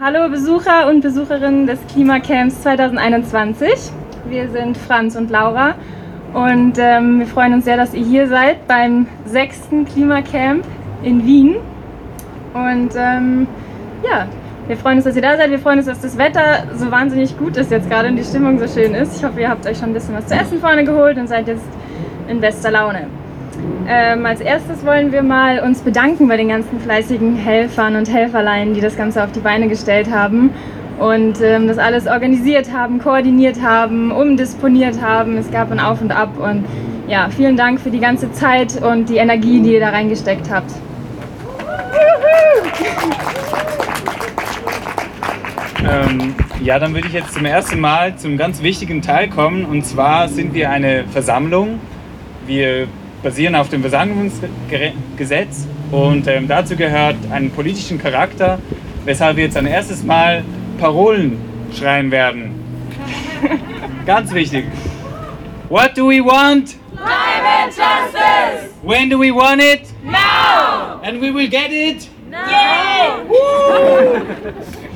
Hallo Besucher und Besucherinnen des Klimacamps 2021. Wir sind Franz und Laura und ähm, wir freuen uns sehr, dass ihr hier seid beim sechsten Klimacamp in Wien. Und ähm, ja, wir freuen uns, dass ihr da seid. Wir freuen uns, dass das Wetter so wahnsinnig gut ist jetzt gerade und die Stimmung so schön ist. Ich hoffe, ihr habt euch schon ein bisschen was zu essen vorne geholt und seid jetzt in bester Laune. Ähm, als erstes wollen wir mal uns bedanken bei den ganzen fleißigen Helfern und Helferlein, die das Ganze auf die Beine gestellt haben und ähm, das alles organisiert haben, koordiniert haben, umdisponiert haben. Es gab ein Auf und Ab und ja, vielen Dank für die ganze Zeit und die Energie, die ihr da reingesteckt habt. Ähm, ja, dann würde ich jetzt zum ersten Mal zum ganz wichtigen Teil kommen und zwar sind wir eine Versammlung. Wir basieren auf dem Versammlungsgesetz und ähm, dazu gehört einen politischen Charakter, weshalb wir jetzt ein erstes Mal Parolen schreien werden. Ganz wichtig. What do we want? Climate justice! When do we want it? Now! And we will get it? Now!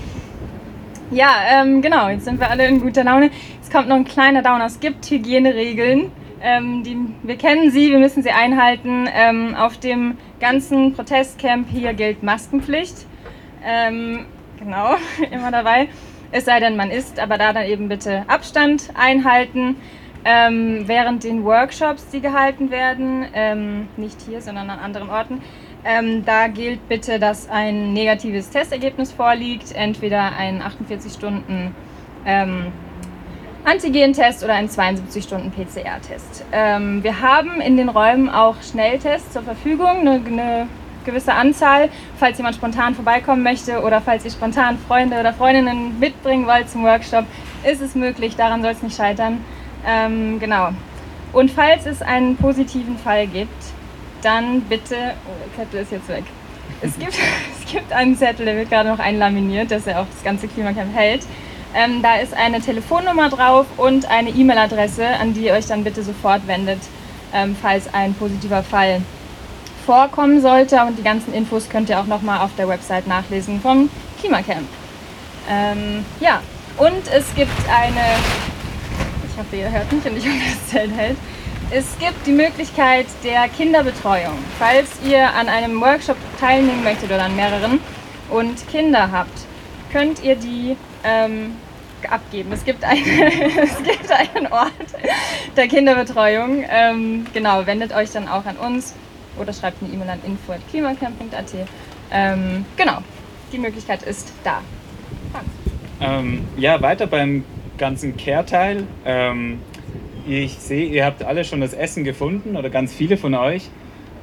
Ja, ähm, genau, jetzt sind wir alle in guter Laune. Es kommt noch ein kleiner Downer. Es gibt Hygieneregeln. Ähm, die, wir kennen sie, wir müssen sie einhalten. Ähm, auf dem ganzen Protestcamp hier gilt Maskenpflicht. Ähm, genau, immer dabei. Es sei denn, man isst, aber da dann eben bitte Abstand einhalten. Ähm, während den Workshops, die gehalten werden, ähm, nicht hier, sondern an anderen Orten, ähm, da gilt bitte, dass ein negatives Testergebnis vorliegt, entweder ein 48 Stunden ähm, Antigen-Test oder ein 72 Stunden PCR-Test. Ähm, wir haben in den Räumen auch Schnelltests zur Verfügung, eine, eine gewisse Anzahl, falls jemand spontan vorbeikommen möchte oder falls ihr spontan Freunde oder Freundinnen mitbringen wollt zum Workshop, ist es möglich, daran soll es nicht scheitern. Ähm, genau. Und falls es einen positiven Fall gibt, dann bitte, oh, der Zettel ist jetzt weg. Es gibt, es gibt einen Zettel, der wird gerade noch einlaminiert, dass er auch das ganze Klimacamp hält. Ähm, da ist eine Telefonnummer drauf und eine E-Mail-Adresse, an die ihr euch dann bitte sofort wendet, ähm, falls ein positiver Fall vorkommen sollte. Und die ganzen Infos könnt ihr auch nochmal auf der Website nachlesen vom Klimacamp. Ähm, ja, und es gibt eine, ich hoffe, ihr hört mich und ich hoffe, das Zelt hält. Es gibt die Möglichkeit der Kinderbetreuung. Falls ihr an einem Workshop teilnehmen möchtet oder an mehreren und Kinder habt, könnt ihr die ähm, abgeben. Es gibt, eine, es gibt einen Ort der Kinderbetreuung. Ähm, genau, wendet euch dann auch an uns oder schreibt eine E-Mail an info.klimacamp.at. Ähm, genau, die Möglichkeit ist da. Ähm, ja, weiter beim ganzen Kehrteil. Ähm, ich sehe, ihr habt alle schon das Essen gefunden oder ganz viele von euch.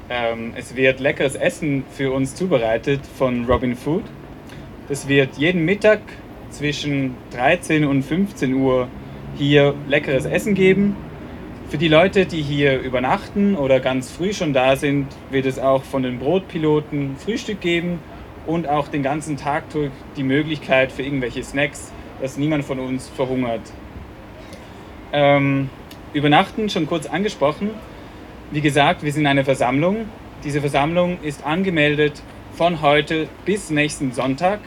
Ähm, es wird leckeres Essen für uns zubereitet von Robin Food. Das wird jeden Mittag zwischen 13 und 15 Uhr hier leckeres Essen geben. Für die Leute, die hier übernachten oder ganz früh schon da sind, wird es auch von den Brotpiloten Frühstück geben und auch den ganzen Tag durch die Möglichkeit für irgendwelche Snacks, dass niemand von uns verhungert. Ähm, übernachten schon kurz angesprochen. Wie gesagt, wir sind eine Versammlung. Diese Versammlung ist angemeldet von heute bis nächsten Sonntag.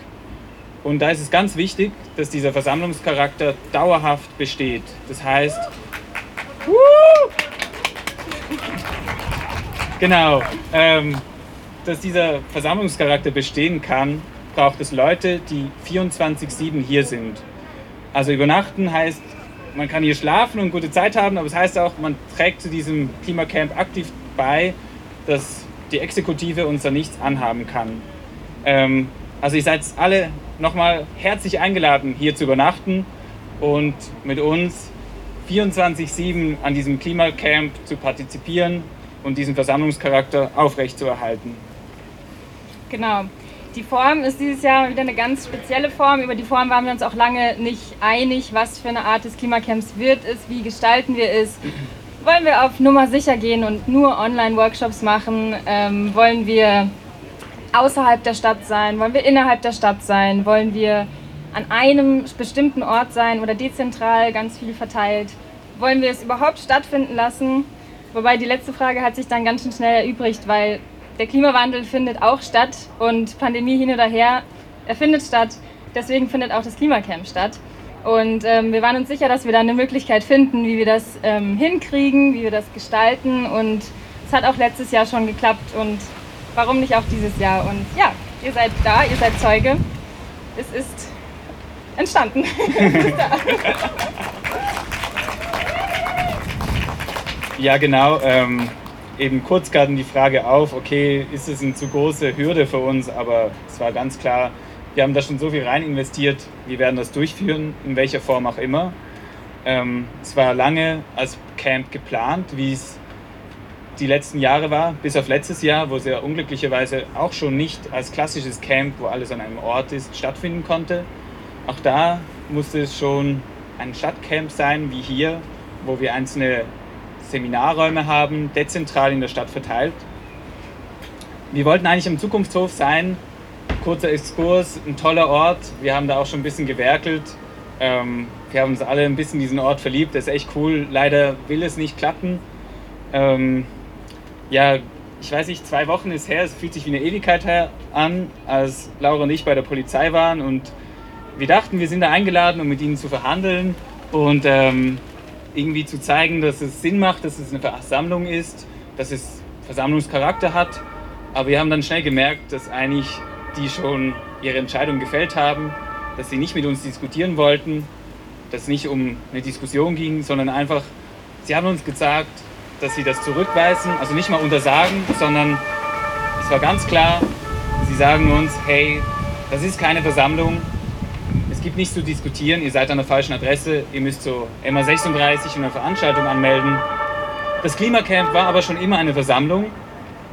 Und da ist es ganz wichtig, dass dieser Versammlungscharakter dauerhaft besteht. Das heißt, genau, ähm, dass dieser Versammlungscharakter bestehen kann, braucht es Leute, die 24-7 hier sind. Also übernachten heißt, man kann hier schlafen und gute Zeit haben, aber es heißt auch, man trägt zu diesem Klimacamp aktiv bei, dass die Exekutive uns da nichts anhaben kann. Ähm, also ihr seid alle nochmal herzlich eingeladen, hier zu übernachten und mit uns 24-7 an diesem Klimacamp zu partizipieren und diesen Versammlungscharakter aufrechtzuerhalten. Genau. Die Form ist dieses Jahr wieder eine ganz spezielle Form. Über die Form waren wir uns auch lange nicht einig, was für eine Art des Klimacamps wird es, wie gestalten wir es. Wollen wir auf Nummer sicher gehen und nur Online-Workshops machen? Ähm, wollen wir außerhalb der Stadt sein? Wollen wir innerhalb der Stadt sein? Wollen wir an einem bestimmten Ort sein oder dezentral ganz viel verteilt? Wollen wir es überhaupt stattfinden lassen? Wobei die letzte Frage hat sich dann ganz schön schnell erübrigt, weil der Klimawandel findet auch statt und Pandemie hin oder her, er findet statt. deswegen findet auch das Klimacamp statt. Und ähm, wir waren uns sicher, dass wir da eine Möglichkeit finden, wie wir das ähm, hinkriegen, wie wir das gestalten. Und es hat auch letztes Jahr schon geklappt und warum nicht auch dieses Jahr? Und ja, ihr seid da, ihr seid Zeuge. Es ist entstanden. ja, genau. Ähm, eben kurz gerade die Frage auf, okay, ist es eine zu große Hürde für uns? Aber es war ganz klar, wir haben da schon so viel rein investiert, wir werden das durchführen, in welcher Form auch immer. Ähm, es war lange als Camp geplant, wie es die letzten Jahre war, bis auf letztes Jahr, wo es ja unglücklicherweise auch schon nicht als klassisches Camp, wo alles an einem Ort ist, stattfinden konnte. Auch da musste es schon ein Stadtcamp sein, wie hier, wo wir einzelne Seminarräume haben, dezentral in der Stadt verteilt. Wir wollten eigentlich im Zukunftshof sein, kurzer Exkurs, ein toller Ort. Wir haben da auch schon ein bisschen gewerkelt. Ähm, wir haben uns alle ein bisschen in diesen Ort verliebt. Das ist echt cool. Leider will es nicht klappen. Ähm, ja, ich weiß nicht, zwei Wochen ist her. Es fühlt sich wie eine Ewigkeit her an, als Laura und ich bei der Polizei waren. Und wir dachten, wir sind da eingeladen, um mit ihnen zu verhandeln und ähm, irgendwie zu zeigen, dass es Sinn macht, dass es eine Versammlung ist, dass es Versammlungscharakter hat. Aber wir haben dann schnell gemerkt, dass eigentlich die schon ihre Entscheidung gefällt haben, dass sie nicht mit uns diskutieren wollten, dass es nicht um eine Diskussion ging, sondern einfach, sie haben uns gesagt, dass sie das zurückweisen, also nicht mal untersagen, sondern es war ganz klar, sie sagen uns, hey, das ist keine Versammlung, es gibt nichts zu diskutieren, ihr seid an der falschen Adresse, ihr müsst so MA 36 eine Veranstaltung anmelden. Das Klimacamp war aber schon immer eine Versammlung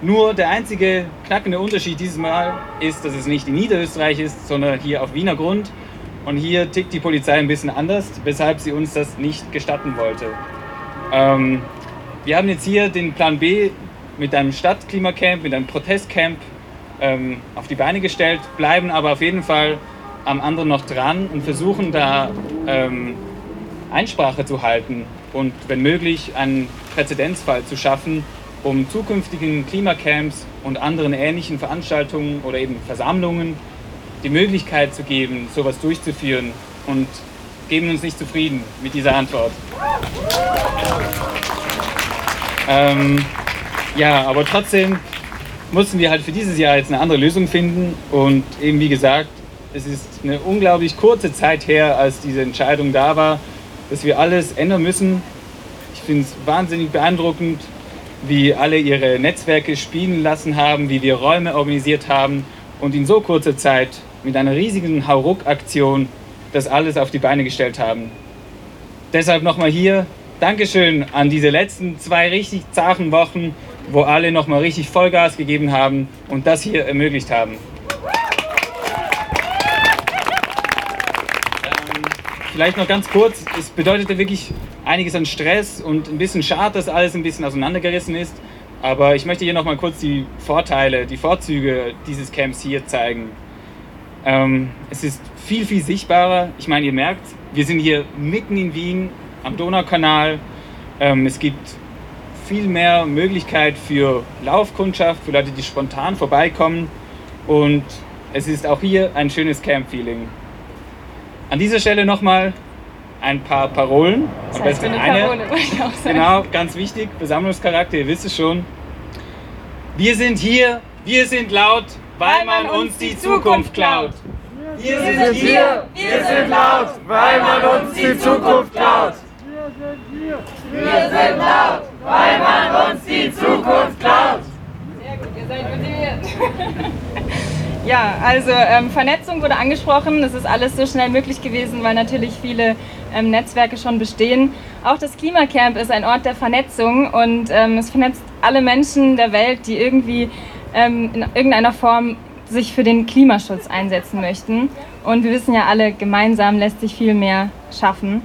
nur der einzige knackende Unterschied dieses Mal ist, dass es nicht in Niederösterreich ist, sondern hier auf Wiener Grund. Und hier tickt die Polizei ein bisschen anders, weshalb sie uns das nicht gestatten wollte. Ähm, wir haben jetzt hier den Plan B mit einem Stadtklimacamp, mit einem Protestcamp ähm, auf die Beine gestellt, bleiben aber auf jeden Fall am anderen noch dran und versuchen da ähm, Einsprache zu halten und wenn möglich einen Präzedenzfall zu schaffen, um zukünftigen Klimacamps und anderen ähnlichen Veranstaltungen oder eben Versammlungen die Möglichkeit zu geben, sowas durchzuführen und geben uns nicht zufrieden mit dieser Antwort. Ähm, ja, aber trotzdem mussten wir halt für dieses Jahr jetzt eine andere Lösung finden und eben wie gesagt, es ist eine unglaublich kurze Zeit her, als diese Entscheidung da war, dass wir alles ändern müssen. Ich finde es wahnsinnig beeindruckend, wie alle ihre Netzwerke spielen lassen haben, wie wir Räume organisiert haben und in so kurzer Zeit mit einer riesigen Hauruck-Aktion das alles auf die Beine gestellt haben. Deshalb nochmal hier Dankeschön an diese letzten zwei richtig zachen Wochen, wo alle nochmal richtig Vollgas gegeben haben und das hier ermöglicht haben. Vielleicht noch ganz kurz, es bedeutete wirklich einiges an Stress und ein bisschen schade, dass alles ein bisschen auseinandergerissen ist. Aber ich möchte hier noch mal kurz die Vorteile, die Vorzüge dieses Camps hier zeigen. Ähm, es ist viel, viel sichtbarer. Ich meine, ihr merkt, wir sind hier mitten in Wien am Donaukanal. Ähm, es gibt viel mehr Möglichkeit für Laufkundschaft, für Leute, die spontan vorbeikommen. Und es ist auch hier ein schönes Camp-Feeling. An dieser Stelle nochmal ein paar Parolen. Das heißt eine, eine Parole, ich auch sagen. Genau, ganz wichtig, Versammlungscharakter, ihr wisst es schon. Wir sind hier, wir sind laut, weil, weil man, man uns die Zukunft klaut. Wir sind hier, wir sind laut, weil man uns die Zukunft klaut. Wir sind laut, weil man uns die Zukunft klaut. Sehr gut, ihr seid motiviert. Ja, also ähm, Vernetzung wurde angesprochen. Das ist alles so schnell möglich gewesen, weil natürlich viele ähm, Netzwerke schon bestehen. Auch das Klimacamp ist ein Ort der Vernetzung und ähm, es vernetzt alle Menschen der Welt, die irgendwie ähm, in irgendeiner Form sich für den Klimaschutz einsetzen möchten. Und wir wissen ja alle, gemeinsam lässt sich viel mehr schaffen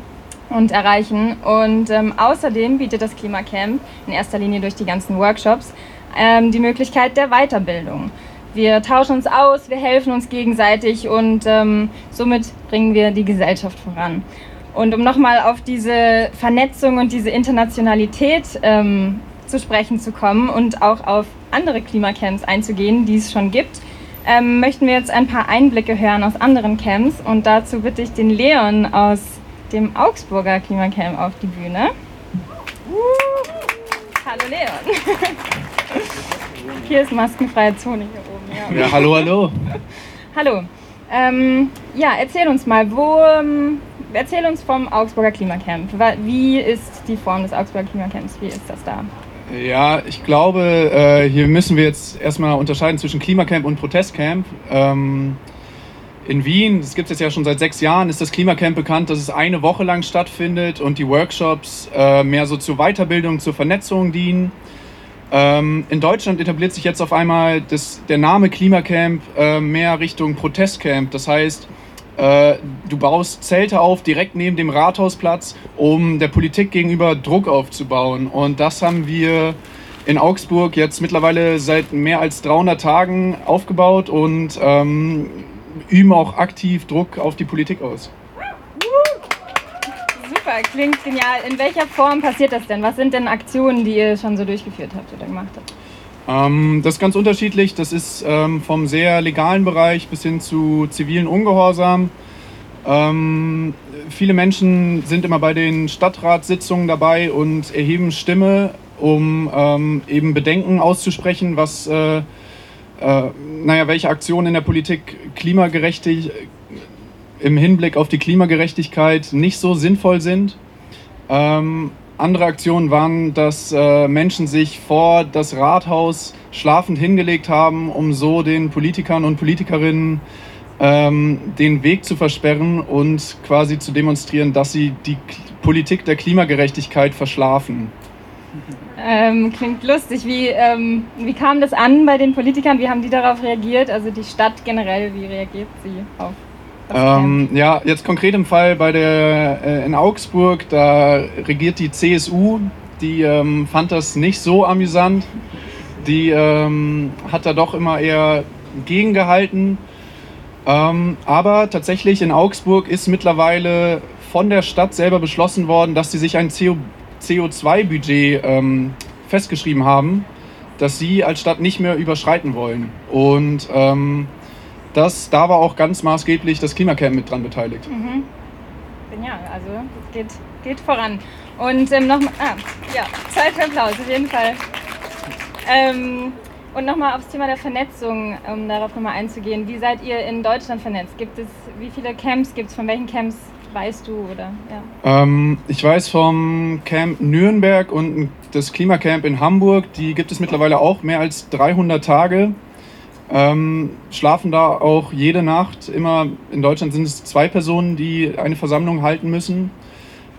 und erreichen. Und ähm, außerdem bietet das Klimacamp in erster Linie durch die ganzen Workshops ähm, die Möglichkeit der Weiterbildung. Wir tauschen uns aus, wir helfen uns gegenseitig und ähm, somit bringen wir die Gesellschaft voran. Und um nochmal auf diese Vernetzung und diese Internationalität ähm, zu sprechen zu kommen und auch auf andere Klimacamps einzugehen, die es schon gibt, ähm, möchten wir jetzt ein paar Einblicke hören aus anderen Camps und dazu bitte ich den Leon aus dem Augsburger Klimacamp auf die Bühne. Hallo Leon. Hier ist maskenfreie Zone hier oben. Ja, ja hallo, hallo. hallo. Ähm, ja, erzähl uns mal, wo, ähm, erzähl uns vom Augsburger Klimacamp. Wie ist die Form des Augsburger Klimacamps? Wie ist das da? Ja, ich glaube, äh, hier müssen wir jetzt erstmal unterscheiden zwischen Klimacamp und Protestcamp. In Wien, das gibt es jetzt ja schon seit sechs Jahren, ist das Klimacamp bekannt, dass es eine Woche lang stattfindet und die Workshops äh, mehr so zur Weiterbildung, zur Vernetzung dienen. Ähm, in Deutschland etabliert sich jetzt auf einmal das, der Name Klimacamp äh, mehr Richtung Protestcamp. Das heißt, äh, du baust Zelte auf direkt neben dem Rathausplatz, um der Politik gegenüber Druck aufzubauen. Und das haben wir in Augsburg jetzt mittlerweile seit mehr als 300 Tagen aufgebaut und ähm, üben auch aktiv Druck auf die Politik aus. Super, klingt genial. In welcher Form passiert das denn? Was sind denn Aktionen, die ihr schon so durchgeführt habt oder gemacht habt? Ähm, das ist ganz unterschiedlich. Das ist ähm, vom sehr legalen Bereich bis hin zu zivilen Ungehorsam. Ähm, viele Menschen sind immer bei den Stadtratssitzungen dabei und erheben Stimme, um ähm, eben Bedenken auszusprechen, was, äh, äh, naja, welche Aktionen in der Politik klimagerechtig im Hinblick auf die Klimagerechtigkeit nicht so sinnvoll sind. Ähm, andere Aktionen waren, dass äh, Menschen sich vor das Rathaus schlafend hingelegt haben, um so den Politikern und Politikerinnen ähm, den Weg zu versperren und quasi zu demonstrieren, dass sie die K Politik der Klimagerechtigkeit verschlafen. Ähm, klingt lustig. Wie, ähm, wie kam das an bei den Politikern? Wie haben die darauf reagiert? Also die Stadt generell, wie reagiert sie auf ähm, ja, jetzt konkret im Fall bei der äh, in Augsburg, da regiert die CSU, die ähm, fand das nicht so amüsant. Die ähm, hat da doch immer eher gegengehalten. Ähm, aber tatsächlich in Augsburg ist mittlerweile von der Stadt selber beschlossen worden, dass sie sich ein CO CO2-Budget ähm, festgeschrieben haben, das sie als Stadt nicht mehr überschreiten wollen. Und ähm, das, da war auch ganz maßgeblich das Klimacamp mit dran beteiligt. Mhm. Genial, also es geht, geht voran. Und ähm, nochmal, ah, ja, Zeit für Applaus, auf jeden Fall. Ähm, und nochmal aufs Thema der Vernetzung, um darauf nochmal einzugehen. Wie seid ihr in Deutschland vernetzt? Gibt es, wie viele Camps gibt es? Von welchen Camps weißt du? Oder, ja? Ähm, ich weiß vom Camp Nürnberg und das Klimacamp in Hamburg. Die gibt es mittlerweile auch mehr als 300 Tage. Ähm, schlafen da auch jede Nacht immer, in Deutschland sind es zwei Personen, die eine Versammlung halten müssen.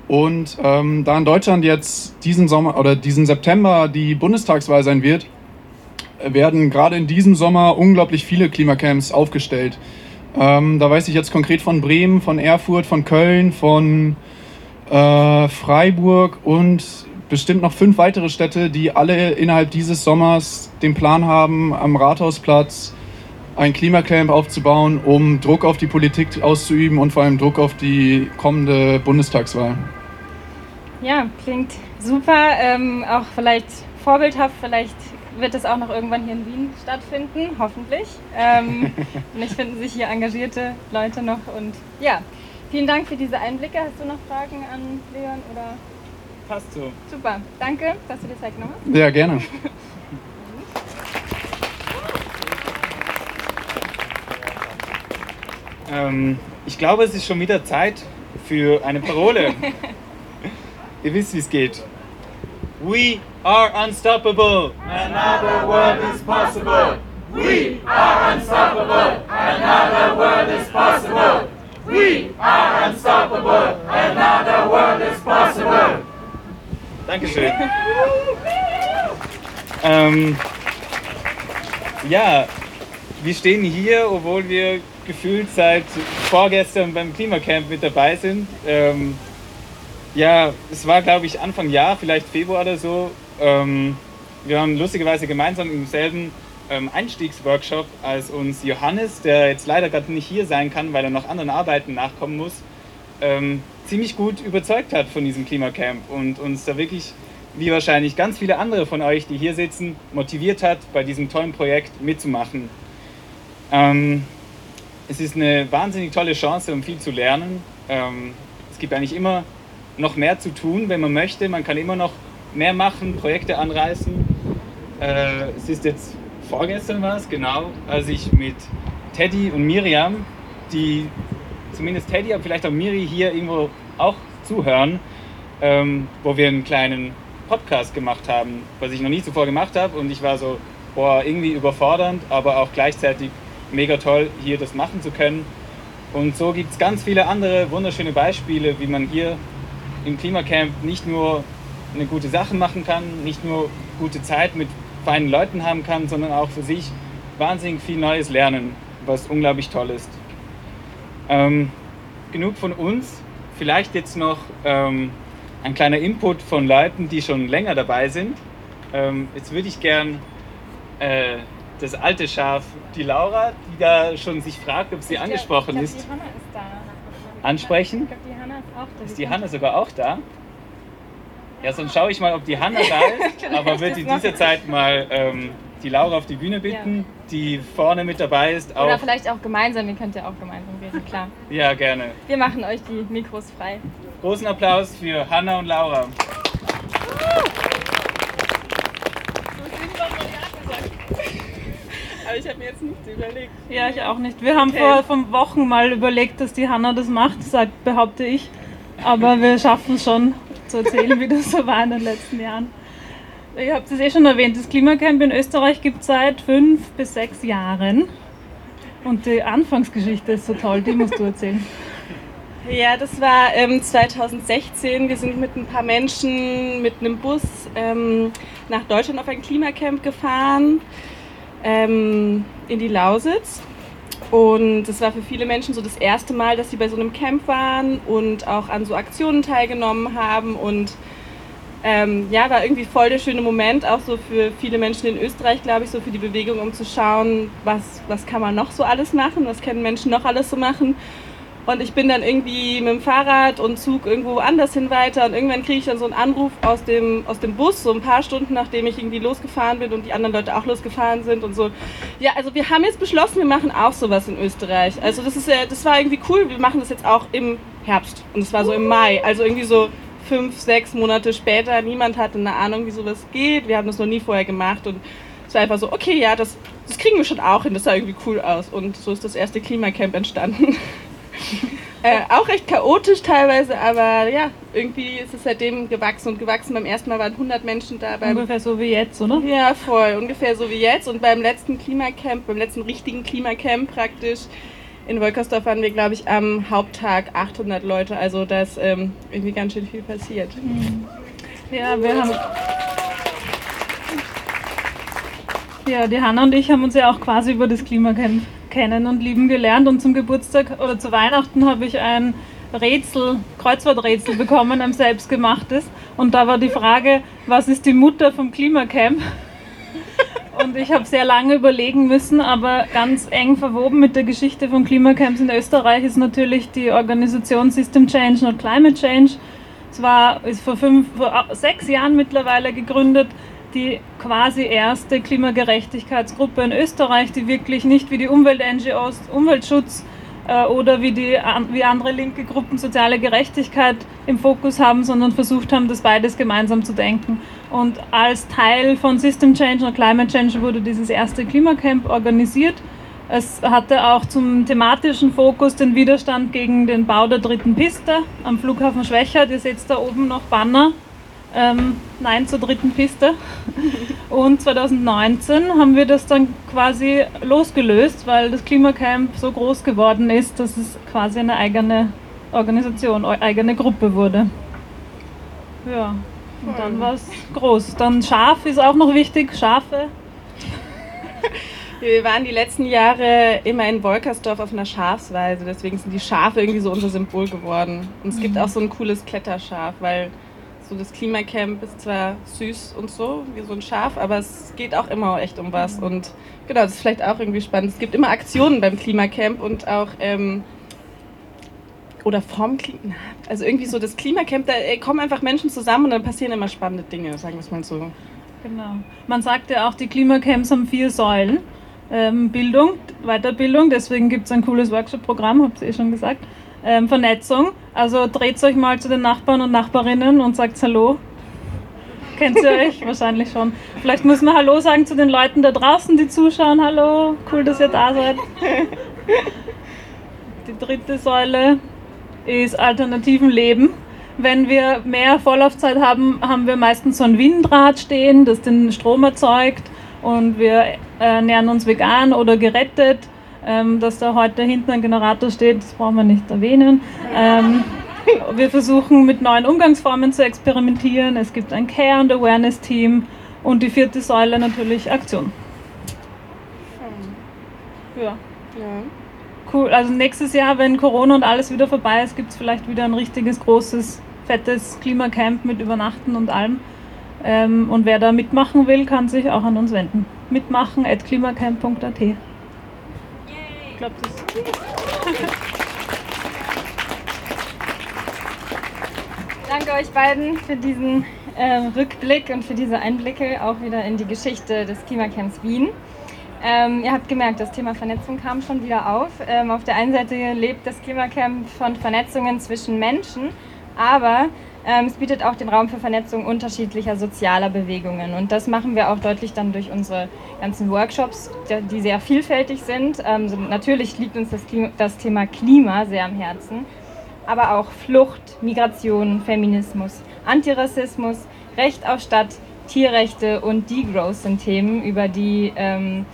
Und ähm, da in Deutschland jetzt diesen Sommer oder diesen September die Bundestagswahl sein wird, werden gerade in diesem Sommer unglaublich viele Klimacamps aufgestellt. Ähm, da weiß ich jetzt konkret von Bremen, von Erfurt, von Köln, von äh, Freiburg und bestimmt noch fünf weitere Städte, die alle innerhalb dieses Sommers den Plan haben, am Rathausplatz ein Klimacamp aufzubauen, um Druck auf die Politik auszuüben und vor allem Druck auf die kommende Bundestagswahl. Ja, klingt super. Ähm, auch vielleicht vorbildhaft, vielleicht wird es auch noch irgendwann hier in Wien stattfinden, hoffentlich. Ähm, vielleicht finden sich hier engagierte Leute noch. Und ja, vielen Dank für diese Einblicke. Hast du noch Fragen an Leon oder? Passt so. Super, danke, dass du dir Zeit genommen hast. Ja, gerne. ähm, ich glaube, es ist schon wieder Zeit für eine Parole. Ihr wisst, wie es geht. We are unstoppable. Another world is possible. We are unstoppable. Another world is possible. We are unstoppable. Another world is possible. Dankeschön. ähm, ja, wir stehen hier, obwohl wir gefühlt seit vorgestern beim Klimacamp mit dabei sind. Ähm, ja, es war, glaube ich, Anfang Jahr, vielleicht Februar oder so. Ähm, wir waren lustigerweise gemeinsam im selben ähm, Einstiegsworkshop, als uns Johannes, der jetzt leider gerade nicht hier sein kann, weil er noch anderen Arbeiten nachkommen muss, ähm, ziemlich gut überzeugt hat von diesem Klimacamp und uns da wirklich, wie wahrscheinlich ganz viele andere von euch, die hier sitzen, motiviert hat, bei diesem tollen Projekt mitzumachen. Ähm, es ist eine wahnsinnig tolle Chance, um viel zu lernen. Ähm, es gibt eigentlich immer noch mehr zu tun, wenn man möchte. Man kann immer noch mehr machen, Projekte anreißen. Äh, es ist jetzt vorgestern was, genau, als ich mit Teddy und Miriam, die zumindest Teddy, aber vielleicht auch Miri hier irgendwo auch zuhören, ähm, wo wir einen kleinen Podcast gemacht haben, was ich noch nie zuvor gemacht habe. Und ich war so, boah, irgendwie überfordernd, aber auch gleichzeitig mega toll, hier das machen zu können. Und so gibt es ganz viele andere wunderschöne Beispiele, wie man hier im Klimacamp nicht nur eine gute Sache machen kann, nicht nur gute Zeit mit feinen Leuten haben kann, sondern auch für sich wahnsinnig viel Neues lernen, was unglaublich toll ist. Ähm, genug von uns. Vielleicht jetzt noch ähm, ein kleiner Input von Leuten, die schon länger dabei sind. Ähm, jetzt würde ich gern äh, das alte Schaf, die Laura, die da schon sich fragt, ob sie Ich angesprochen glaub, ist, Die Hanna ist da. Ansprechen. Ich glaube, die Hanna ist auch da. Ist die Hanna sogar auch da? Ja, sonst schaue ich mal, ob die Hanna da ist. Aber würde in dieser Zeit mal ähm, die Laura auf die Bühne bitten, die vorne mit dabei ist. Oder vielleicht auch gemeinsam, ihr könnt ja auch gemeinsam reden, klar. Ja, gerne. Wir machen euch die Mikros frei. Großen Applaus für Hanna und Laura. Aber ich habe mir jetzt nicht überlegt. Ja, ich auch nicht. Wir haben Okay. vor, vor Wochen mal überlegt, dass die Hanna das macht, sagt, behaupte ich. Aber wir schaffen es schon zu erzählen, wie das so war in den letzten Jahren. Ihr habt es eh schon erwähnt, das Klimacamp in Österreich gibt es seit fünf bis sechs Jahren. Und die Anfangsgeschichte ist so toll, die musst du erzählen. Ja, das war ähm, 2016. Wir sind mit ein paar Menschen mit einem Bus ähm, nach Deutschland auf ein Klimacamp gefahren, ähm, in die Lausitz. Und es war für viele Menschen so das erste Mal, dass sie bei so einem Camp waren und auch an so Aktionen teilgenommen haben. Und ähm, ja, war irgendwie voll der schöne Moment, auch so für viele Menschen in Österreich, glaube ich, so für die Bewegung, um zu schauen, was, was kann man noch so alles machen, was können Menschen noch alles so machen. Und ich bin dann irgendwie mit dem Fahrrad und Zug irgendwo anders hin weiter. Und irgendwann kriege ich dann so einen Anruf aus dem, aus dem Bus, so ein paar Stunden nachdem ich irgendwie losgefahren bin und die anderen Leute auch losgefahren sind und so. Ja, also wir haben jetzt beschlossen, wir machen auch sowas in Österreich. Also das ist ja, das war irgendwie cool, wir machen das jetzt auch im Herbst. Und es war so im Mai, also irgendwie so fünf, sechs Monate später, niemand hatte eine Ahnung, wie sowas geht, wir haben das noch nie vorher gemacht. Und es war einfach so, okay, ja, das, das kriegen wir schon auch hin, das sah irgendwie cool aus. Und so ist das erste Klimacamp entstanden. Äh, auch recht chaotisch teilweise, aber ja, irgendwie ist es seitdem gewachsen und gewachsen. Beim ersten Mal waren 100 Menschen da. Beim, Ungefähr so wie jetzt, oder? ja, voll, ungefähr so wie jetzt. Und beim letzten Klimacamp, beim letzten richtigen Klimacamp praktisch in Wolkersdorf waren wir, glaube ich, am Haupttag 800 Leute. Also da ist ähm, irgendwie ganz schön viel passiert. Ja, wir haben. Ja, die Hanna und ich haben uns ja auch quasi über das Klimacamp kennen und lieben gelernt. Und zum Geburtstag oder zu Weihnachten habe ich ein Rätsel, Kreuzworträtsel bekommen, ein selbstgemachtes. Und da war die Frage, was ist die Mutter vom Klimacamp? Und ich habe sehr lange überlegen müssen, aber ganz eng verwoben mit der Geschichte von Klimacamps in Österreich ist natürlich die Organisation System Change, not Climate Change. Es war, ist vor, fünf, vor sechs Jahren mittlerweile gegründet, die quasi erste Klimagerechtigkeitsgruppe in Österreich, die wirklich nicht wie die Umwelt-NGOs Umweltschutz äh, oder wie, die, wie andere linke Gruppen soziale Gerechtigkeit im Fokus haben, sondern versucht haben, das beides gemeinsam zu denken. Und als Teil von System Change und Climate Change wurde dieses erste Klimacamp organisiert. Es hatte auch zum thematischen Fokus den Widerstand gegen den Bau der dritten Piste am Flughafen Schwächert. Ihr seht da oben noch Banner. Ähm, Nein zur dritten Piste. Und 2019 haben wir das dann quasi losgelöst, weil das Klimacamp so groß geworden ist, dass es quasi eine eigene Organisation, eigene Gruppe wurde. Ja, und dann war es groß. Dann Schaf ist auch noch wichtig, Schafe. Wir waren die letzten Jahre immer in Wolkersdorf auf einer Schafsweise, deswegen sind die Schafe irgendwie so unser Symbol geworden. Und es gibt auch so ein cooles Kletterschaf, weil so das Klimacamp ist zwar süß und so, wie so ein Schaf, aber es geht auch immer echt um was. Und genau, das ist vielleicht auch irgendwie spannend. Es gibt immer Aktionen beim Klimacamp und auch, ähm, oder vorm Klimacamp, also irgendwie so das Klimacamp, da äh, kommen einfach Menschen zusammen und dann passieren immer spannende Dinge, sagen wir es mal so. Genau. Man sagt ja auch, die Klimacamps haben vier Säulen. ähm, Bildung, Weiterbildung, deswegen gibt es ein cooles Workshop-Programm, habt ihr eh schon gesagt. Ähm, Vernetzung, also dreht euch mal zu den Nachbarn und Nachbarinnen und sagt Hallo. Kennt ihr euch? Wahrscheinlich schon. Vielleicht muss man Hallo sagen zu den Leuten da draußen, die zuschauen. Hallo, cool, dass ihr da seid. Die dritte Säule ist alternativen Leben. Wenn wir mehr Vorlaufzeit haben, haben wir meistens so ein Windrad stehen, das den Strom erzeugt und wir ernähren uns vegan oder gerettet. Ähm, dass da heute hinten ein Generator steht, das brauchen wir nicht erwähnen. Ähm, wir versuchen mit neuen Umgangsformen zu experimentieren. Es gibt ein Care- and Awareness-Team und die vierte Säule natürlich Aktion. Ja. Ja. Cool. Also nächstes Jahr, wenn Corona und alles wieder vorbei ist, gibt es vielleicht wieder ein richtiges, großes, fettes Klimacamp mit Übernachten und allem. Ähm, und wer da mitmachen will, kann sich auch an uns wenden. Mitmachen at klimacamp.at. Ich glaube, das Danke euch beiden für diesen äh, Rückblick und für diese Einblicke auch wieder in die Geschichte des Klimacamps Wien. Ähm, ihr habt gemerkt, das Thema Vernetzung kam schon wieder auf. Ähm, auf der einen Seite lebt das Klimacamp von Vernetzungen zwischen Menschen, aber ähm, es bietet auch den Raum für Vernetzung unterschiedlicher sozialer Bewegungen. Und das machen wir auch deutlich dann durch unsere ganzen Workshops, die- sehr vielfältig sind. Ähm, natürlich liegt uns das, Klima, das Thema Klima sehr am Herzen aber auch Flucht, Migration, Feminismus, Antirassismus, Recht auf Stadt, Tierrechte und Degrowth sind Themen, über die ähm,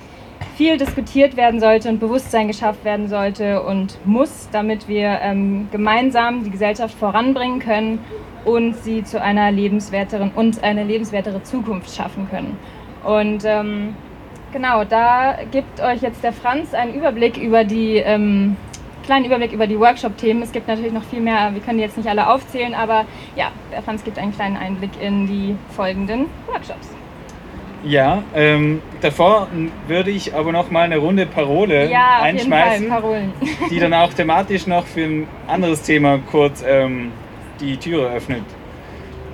viel diskutiert werden sollte und Bewusstsein geschafft werden sollte und muss, damit wir ähm, gemeinsam die Gesellschaft voranbringen können und sie zu einer lebenswerteren und eine lebenswertere Zukunft schaffen können. Und ähm, genau, da gibt euch jetzt der Franz einen Überblick über die ähm, kleinen Überblick über die Workshop-Themen. Es gibt natürlich noch viel mehr, wir können die jetzt nicht alle aufzählen, aber ja, der Franz gibt einen kleinen Einblick in die folgenden Workshops. Ja, ähm, davor würde ich aber noch mal eine Runde Parole Ja, auf jeden Fall, einschmeißen, Parolen. die dann auch thematisch noch für ein anderes Thema kurz ähm, die Türe öffnet.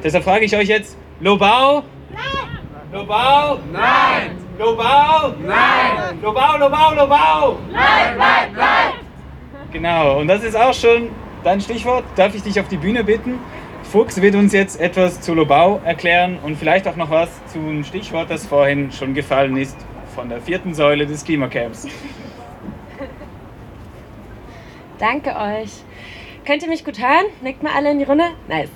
Deshalb frage ich euch jetzt, Lobau? Nein! Lobau? Nein! Lobau? Nein! Lobau, Lobau, Lobau! Nein, nein, nein! Genau, und das ist auch schon dein Stichwort. Darf ich dich auf die Bühne bitten? Fuchs wird uns jetzt etwas zu Lobau erklären und vielleicht auch noch was zum Stichwort, das vorhin schon gefallen ist, von der vierten Säule des Klimacamps. Danke euch. Könnt ihr mich gut hören? Nickt mal alle in die Runde? Nice.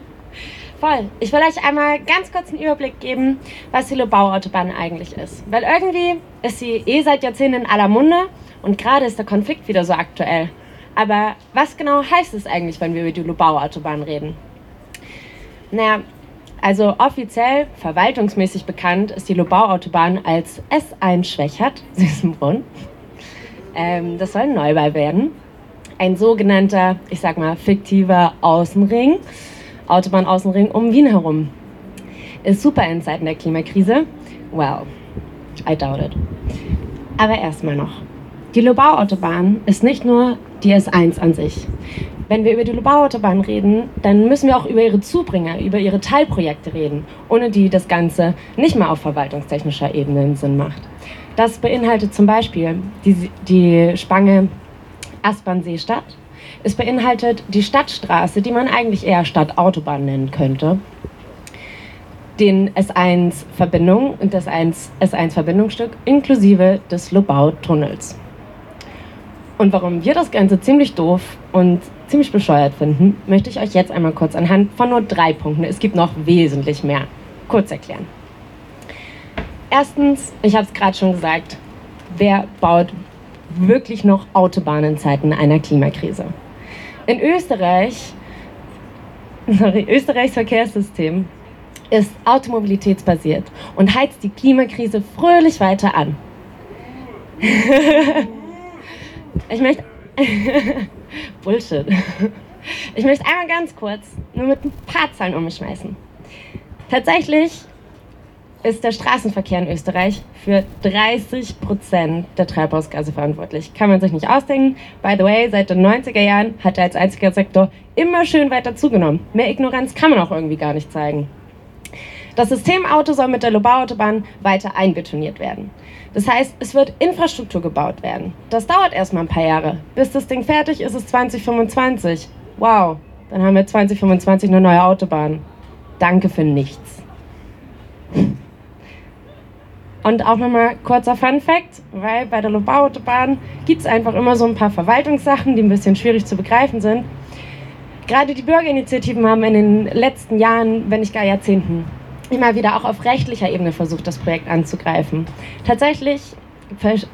Voll. Ich will euch einmal ganz kurz einen Überblick geben, was die Lobau-Autobahn eigentlich ist. Weil irgendwie ist sie eh seit Jahrzehnten in aller Munde und gerade ist der Konflikt wieder so aktuell. Aber was genau heißt es eigentlich, wenn wir über die Lobau-Autobahn reden? Naja, also offiziell, verwaltungsmäßig bekannt ist die Lobau-Autobahn als S1 Schwächert, Süßenbrunn. Ähm, das soll ein Neubau werden. Ein sogenannter, ich sag mal, fiktiver Außenring, Autobahnaußenring um Wien herum. Ist super in Zeiten der Klimakrise. Well, I doubt it. Aber erstmal noch. Die Lobau-Autobahn ist nicht nur die S1 an sich. Wenn wir über die Lobau-Autobahn reden, dann müssen wir auch über ihre Zubringer, über ihre Teilprojekte reden, ohne die das Ganze nicht mehr auf verwaltungstechnischer Ebene Sinn macht. Das beinhaltet zum Beispiel die, die Spange Aspern-Seestadt. Es beinhaltet die Stadtstraße, die man eigentlich eher Stadtautobahn nennen könnte. Den S1-Verbindung und das S1-Verbindungsstück inklusive des Lobau-Tunnels. Und warum wir das Ganze ziemlich doof und ziemlich bescheuert finden, möchte ich euch jetzt einmal kurz anhand von nur drei Punkten, es gibt noch wesentlich mehr, kurz erklären. Erstens, ich habe es gerade schon gesagt, wer baut wirklich noch Autobahnen in Zeiten einer Klimakrise? In Österreich, sorry, Österreichs Verkehrssystem ist automobilitätsbasiert und heizt die Klimakrise fröhlich weiter an. ich möchte. Bullshit. Ich möchte einmal ganz kurz nur mit ein paar Zahlen um mich schmeißen. Tatsächlich ist der Straßenverkehr in Österreich für 30 Prozent der Treibhausgase verantwortlich. Kann man sich nicht ausdenken. By the way, seit den 90er Jahren hat er als einziger Sektor immer schön weiter zugenommen. Mehr Ignoranz kann man auch irgendwie gar nicht zeigen. Das System Auto soll mit der Lobau-Autobahn weiter einbetoniert werden. Das heißt, es wird Infrastruktur gebaut werden. Das dauert erstmal ein paar Jahre. Bis das Ding fertig ist, ist 2025. Wow, dann haben wir 2025 eine neue Autobahn. Danke für nichts. Und auch nochmal kurzer Fun Fact, weil bei der Lobau-Autobahn gibt es einfach immer so ein paar Verwaltungssachen, die ein bisschen schwierig zu begreifen sind. Gerade die Bürgerinitiativen haben in den letzten Jahren, wenn nicht gar Jahrzehnten, immer wieder auch auf rechtlicher Ebene versucht, das Projekt anzugreifen. Tatsächlich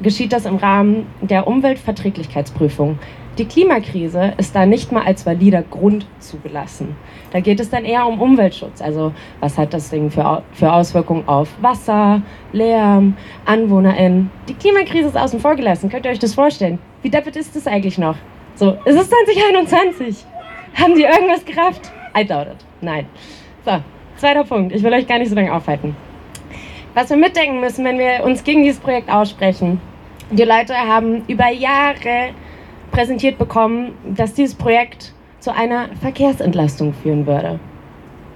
geschieht das im Rahmen der Umweltverträglichkeitsprüfung. Die Klimakrise ist da nicht mal als valider Grund zugelassen. Da geht es dann eher um Umweltschutz. Also was hat das Ding für, für Auswirkungen auf Wasser, Lärm, AnwohnerInnen. Die Klimakrise ist außen vor gelassen. Könnt ihr euch das vorstellen? Wie deppert ist das eigentlich noch? So, es ist 2021. Haben die irgendwas gerafft? I doubt it. Nein. So, zweiter Punkt. Ich will euch gar nicht so lange aufhalten. Was wir mitdenken müssen, wenn wir uns gegen dieses Projekt aussprechen. Die Leute haben über Jahre präsentiert bekommen, dass dieses Projekt zu einer Verkehrsentlastung führen würde.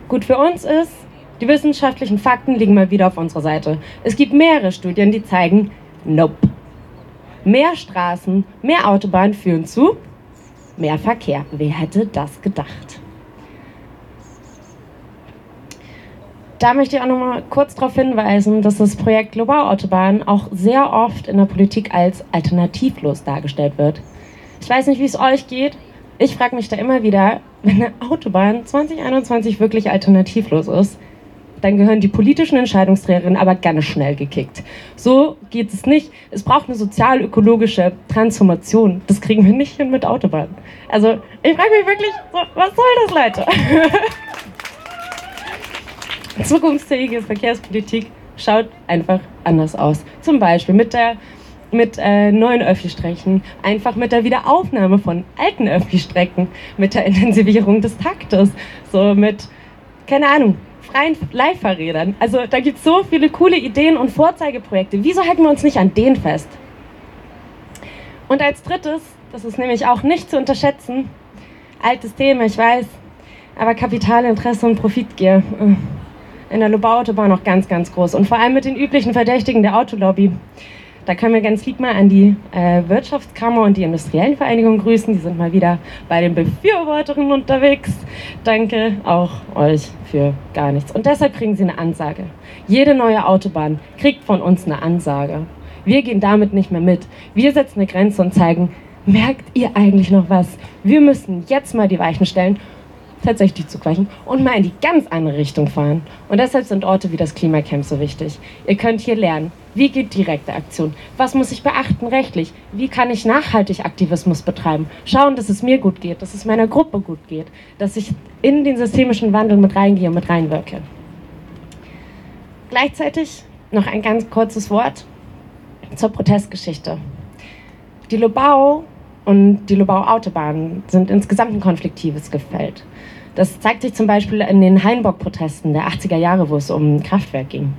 Gut für uns ist, die wissenschaftlichen Fakten liegen mal wieder auf unserer Seite. Es gibt mehrere Studien, die zeigen, nope. Mehr Straßen, mehr Autobahnen führen zu mehr Verkehr. Wer hätte das gedacht? Da möchte ich auch noch mal kurz darauf hinweisen, dass das Projekt Globalautobahn auch sehr oft in der Politik als alternativlos dargestellt wird. Ich weiß nicht, wie es euch geht. Ich frage mich da immer wieder, wenn eine Autobahn 2021 wirklich alternativlos ist, dann gehören die politischen Entscheidungsträgerinnen aber ganz schnell gekickt. So geht es nicht. Es braucht eine sozial-ökologische Transformation. Das kriegen wir nicht hin mit Autobahnen. Also ich frage mich wirklich, was soll das, Leute? Zukunftsfähige Verkehrspolitik schaut einfach anders aus. Zum Beispiel mit der mit äh, neuen Öffi-Strecken, einfach mit der Wiederaufnahme von alten Öffi-Strecken, mit der Intensivierung des Taktes, so mit, keine Ahnung, freien Leihfahrrädern. Also da gibt es so viele coole Ideen und Vorzeigeprojekte. Wieso halten wir uns nicht an denen fest? Und als drittes, das ist nämlich auch nicht zu unterschätzen, altes Thema, ich weiß, aber Kapitalinteresse und Profitgier. Äh, in der Lobau-Autobahn noch ganz, ganz groß. Und vor allem mit den üblichen Verdächtigen der Autolobby. Da können wir ganz lieb mal an die äh, Wirtschaftskammer und die Industriellen Vereinigung grüßen. Die sind mal wieder bei den Befürworterinnen unterwegs. Danke auch euch für gar nichts. Und deshalb kriegen sie eine Ansage. Jede neue Autobahn kriegt von uns eine Ansage. Wir gehen damit nicht mehr mit. Wir setzen eine Grenze und zeigen, merkt ihr eigentlich noch was? Wir müssen jetzt mal die Weichen stellen tatsächlich zu gleichen und mal in die ganz andere Richtung fahren. Und deshalb sind Orte wie das Klimacamp so wichtig. Ihr könnt hier lernen, wie geht direkte Aktion? Was muss ich beachten rechtlich? Wie kann ich nachhaltig Aktivismus betreiben? Schauen, dass es mir gut geht, dass es meiner Gruppe gut geht, dass ich in den systemischen Wandel mit reingehe und mit reinwirke. Gleichzeitig noch ein ganz kurzes Wort zur Protestgeschichte. Die Lobau und die Lobau-Autobahn sind insgesamt ein konfliktives Gefällt. Das zeigt sich zum Beispiel in den Hainbock-Protesten der 80er Jahre, wo es um Kraftwerk ging.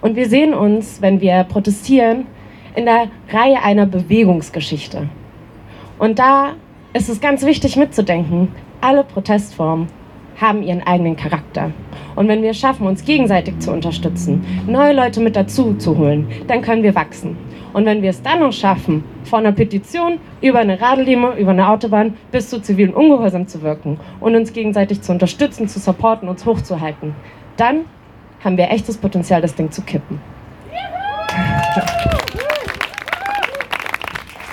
Und wir sehen uns, wenn wir protestieren, in der Reihe einer Bewegungsgeschichte. Und da ist es ganz wichtig mitzudenken, alle Protestformen haben ihren eigenen Charakter. Und wenn wir es schaffen, uns gegenseitig zu unterstützen, neue Leute mit dazu zu holen, dann können wir wachsen. Und wenn wir es dann noch schaffen, von einer Petition über eine Radellimo, über eine Autobahn bis zu zivilen Ungehorsam zu wirken und uns gegenseitig zu unterstützen, zu supporten, uns hochzuhalten, dann haben wir echtes Potenzial, das Ding zu kippen.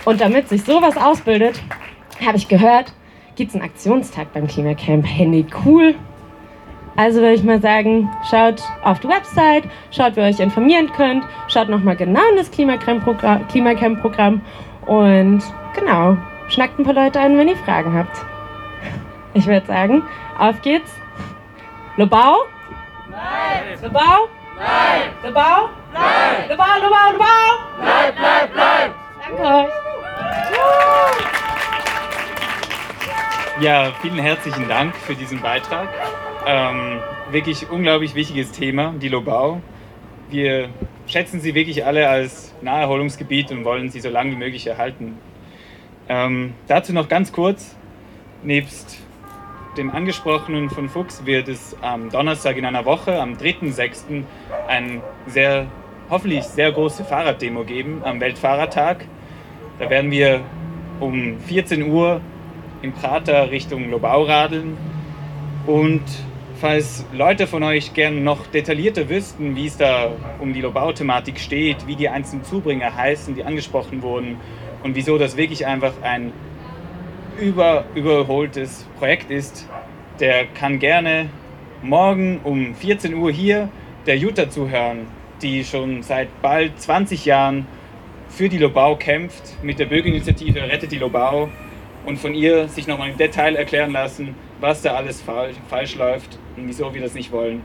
Und damit sich sowas ausbildet, habe ich gehört, gibt es einen Aktionstag beim Klimacamp. Nee, cool. Also würde ich mal sagen, schaut auf die Website, schaut, wie ihr euch informieren könnt, schaut nochmal genau in das Klimacamp-Programm und genau, schnackt ein paar Leute an, wenn ihr Fragen habt. Ich würde sagen, auf geht's. Lobau? Nein! Lobau? Nein! Lobau? Nein! Lobau, Lobau, Lobau? Bleib, bleib, bleib! Danke euch. Ja, vielen herzlichen Dank für diesen Beitrag. Ähm, wirklich unglaublich wichtiges Thema, die Lobau. Wir schätzen sie wirklich alle als Naherholungsgebiet und wollen sie so lange wie möglich erhalten. Ähm, dazu noch ganz kurz, nebst dem Angesprochenen von Fuchs wird es am Donnerstag in einer Woche, am 3.6., ein sehr, hoffentlich sehr große Fahrraddemo geben am Weltfahrradtag. Da werden wir um 14 Uhr im Prater Richtung Lobau radeln. Und falls Leute von euch gern noch detaillierter wüssten, wie es da um die Lobau-Thematik steht, wie die einzelnen Zubringer heißen, die angesprochen wurden und wieso das wirklich einfach ein über, überholtes Projekt ist, der kann gerne morgen um 14 Uhr hier der Jutta zuhören, die schon seit bald 20 Jahren für die Lobau kämpft, mit der Bürgerinitiative Rettet die Lobau und von ihr sich nochmal im Detail erklären lassen, was da alles falsch, läuft und wieso wir das nicht wollen.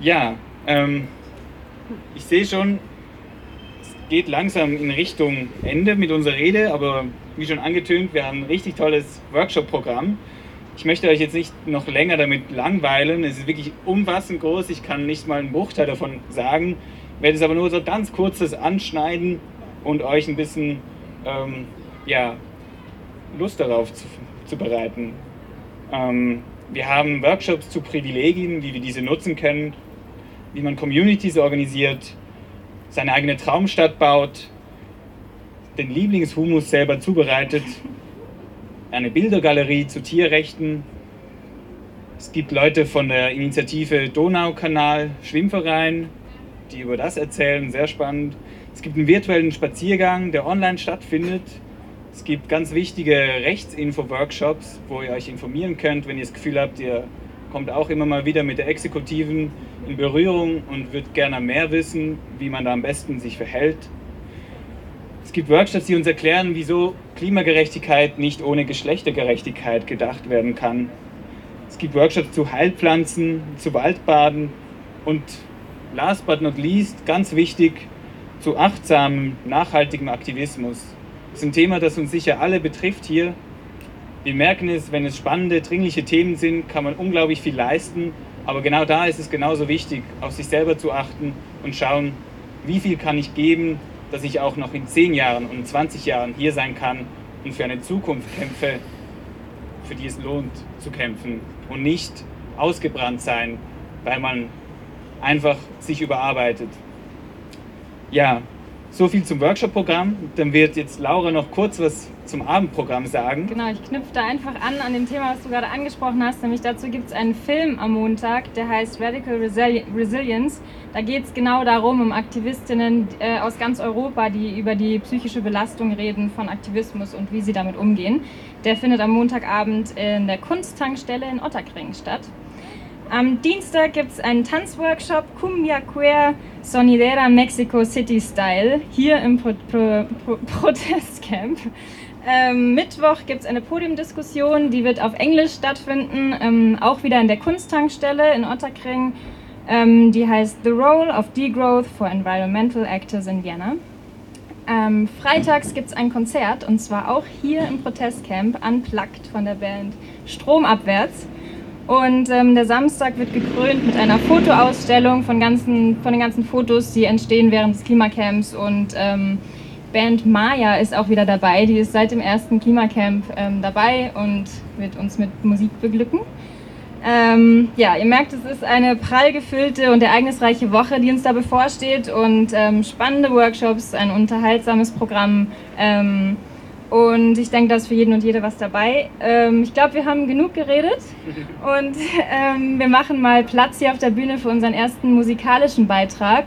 Ja, ähm, ich sehe schon, es geht langsam in Richtung Ende mit unserer Rede, aber wie schon angetönt, wir haben ein richtig tolles Workshop-Programm. Ich möchte euch jetzt nicht noch länger damit langweilen. Es ist wirklich umfassend groß. Ich kann nicht mal einen Bruchteil davon sagen. Werde es aber nur so ganz kurzes anschneiden und euch ein bisschen ähm, ja, Lust darauf zu, zu bereiten. Ähm, wir haben Workshops zu Privilegien, wie wir diese nutzen können, wie man Communities organisiert, seine eigene Traumstadt baut, den Lieblingshumus selber zubereitet, eine Bildergalerie zu Tierrechten. Es gibt Leute von der Initiative Donaukanal Schwimmverein, die über das erzählen, sehr spannend. Es gibt einen virtuellen Spaziergang, der online stattfindet. Es gibt ganz wichtige Rechtsinfo-Workshops, wo ihr euch informieren könnt, wenn ihr das Gefühl habt, ihr kommt auch immer mal wieder mit der Exekutiven in Berührung und würdet gerne mehr wissen, wie man da am besten sich verhält. Es gibt Workshops, die uns erklären, wieso Klimagerechtigkeit nicht ohne Geschlechtergerechtigkeit gedacht werden kann. Es gibt Workshops zu Heilpflanzen, zu Waldbaden und last but not least, ganz wichtig, zu achtsamem, nachhaltigem Aktivismus. Das ist ein Thema, das uns sicher alle betrifft hier. Wir merken es, wenn es spannende, dringliche Themen sind, kann man unglaublich viel leisten. Aber genau da ist es genauso wichtig, auf sich selber zu achten und schauen, wie viel kann ich geben, dass ich auch noch in 10 Jahren und 20 Jahren hier sein kann und für eine Zukunft kämpfe, für die es lohnt zu kämpfen und nicht ausgebrannt sein, weil man einfach sich überarbeitet. Ja, so viel zum Workshop-Programm. Dann wird jetzt Laura noch kurz was zum Abendprogramm sagen. Genau, ich knüpfe da einfach an an dem Thema, was du gerade angesprochen hast. Nämlich dazu gibt es einen Film am Montag, der heißt Radical Resili Resilience. Da geht es genau darum, um Aktivistinnen äh, aus ganz Europa, die über die psychische Belastung reden von Aktivismus und wie sie damit umgehen. Der findet am Montagabend in der Kunsttankstelle in Otterkring statt. Am Dienstag gibt es einen Tanzworkshop Cumbia Queer Sonidera Mexico City Style hier im Pro Pro Pro Protestcamp. Ähm, Mittwoch gibt es eine Podiumdiskussion, die wird auf Englisch stattfinden, ähm, auch wieder in der Kunsttankstelle in Otterkring. Ähm, die heißt The Role of Degrowth for Environmental Actors in Vienna. Ähm, freitags gibt es ein Konzert und zwar auch hier im Protestcamp, unplugged von der Band Stromabwärts. Und ähm, der Samstag wird gekrönt mit einer Fotoausstellung von, ganzen, von den ganzen Fotos, die entstehen während des Klimacamps. Und ähm, Band Maya ist auch wieder dabei. Die ist seit dem ersten Klimacamp ähm, dabei und wird uns mit Musik beglücken. Ähm, ja, ihr merkt, es ist eine prall gefüllte und ereignisreiche Woche, die uns da bevorsteht und ähm, spannende Workshops, ein unterhaltsames Programm. Ähm, und ich denke, da ist für jeden und jede was dabei. Ähm, ich glaube, wir haben genug geredet und ähm, wir machen mal Platz hier auf der Bühne für unseren ersten musikalischen Beitrag.